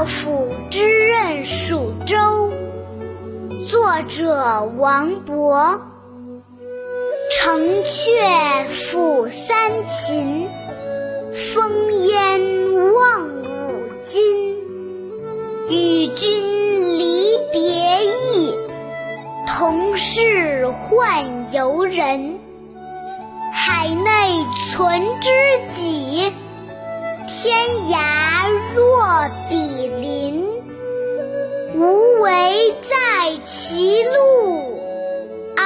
少府之任蜀州，作者王勃。城阙辅三秦，烽烟望五津。与君离别意，同是宦游人。海内存知己，天涯若比邻。无为在歧路，儿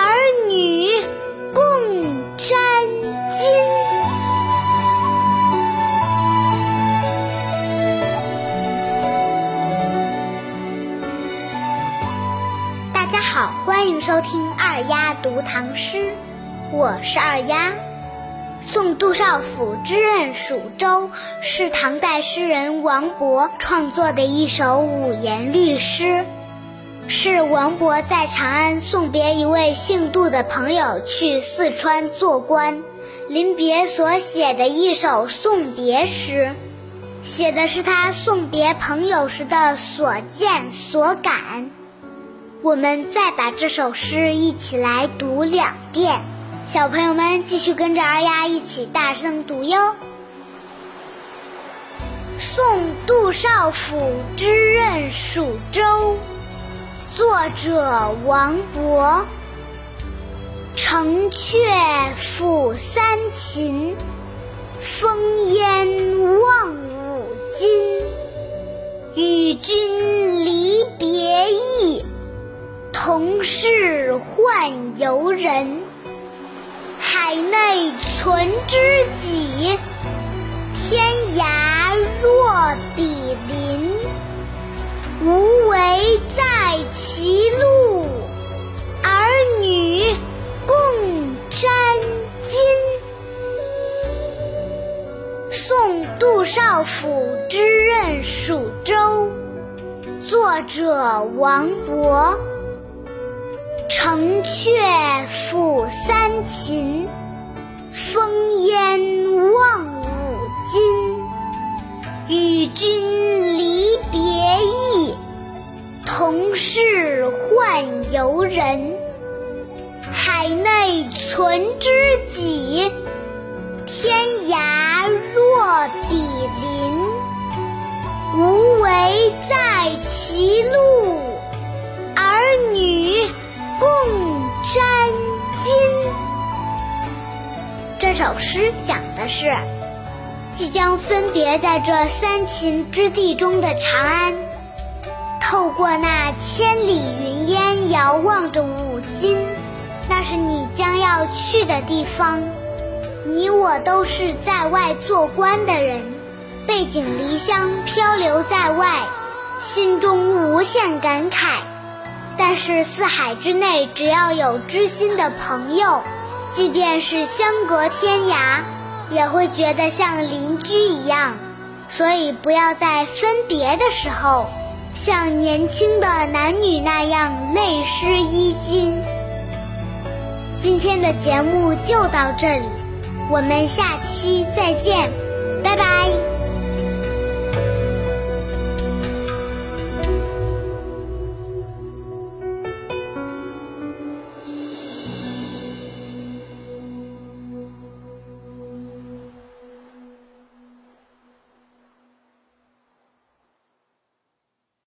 女共沾巾。大家好，欢迎收听二丫读唐诗，我是二丫。送杜少府之任蜀州是唐代诗人王勃创作的一首五言律诗，是王勃在长安送别一位姓杜的朋友去四川做官，临别所写的一首送别诗，写的是他送别朋友时的所见所感。我们再把这首诗一起来读两遍。小朋友们继续跟着二丫一起大声读哟。送杜少府之任蜀州，作者王勃。城阙辅三秦，烽烟望海内存知己，天涯若比邻。无为在歧路，儿女共沾巾。送杜少府之任蜀州，作者王勃。城阙辅三秦，风烟望五津。与君离别意，同是宦游人。海内存知己，天涯若比邻。无为在歧路，首诗讲的是，即将分别在这三秦之地中的长安，透过那千里云烟，遥望着五津，那是你将要去的地方。你我都是在外做官的人，背井离乡，漂流在外，心中无限感慨。但是四海之内，只要有知心的朋友，即便是相隔天涯，也会觉得像邻居一样。所以不要在分别的时候，像年轻的男女那样泪湿衣襟。今天的节目就到这里，我们下期再见，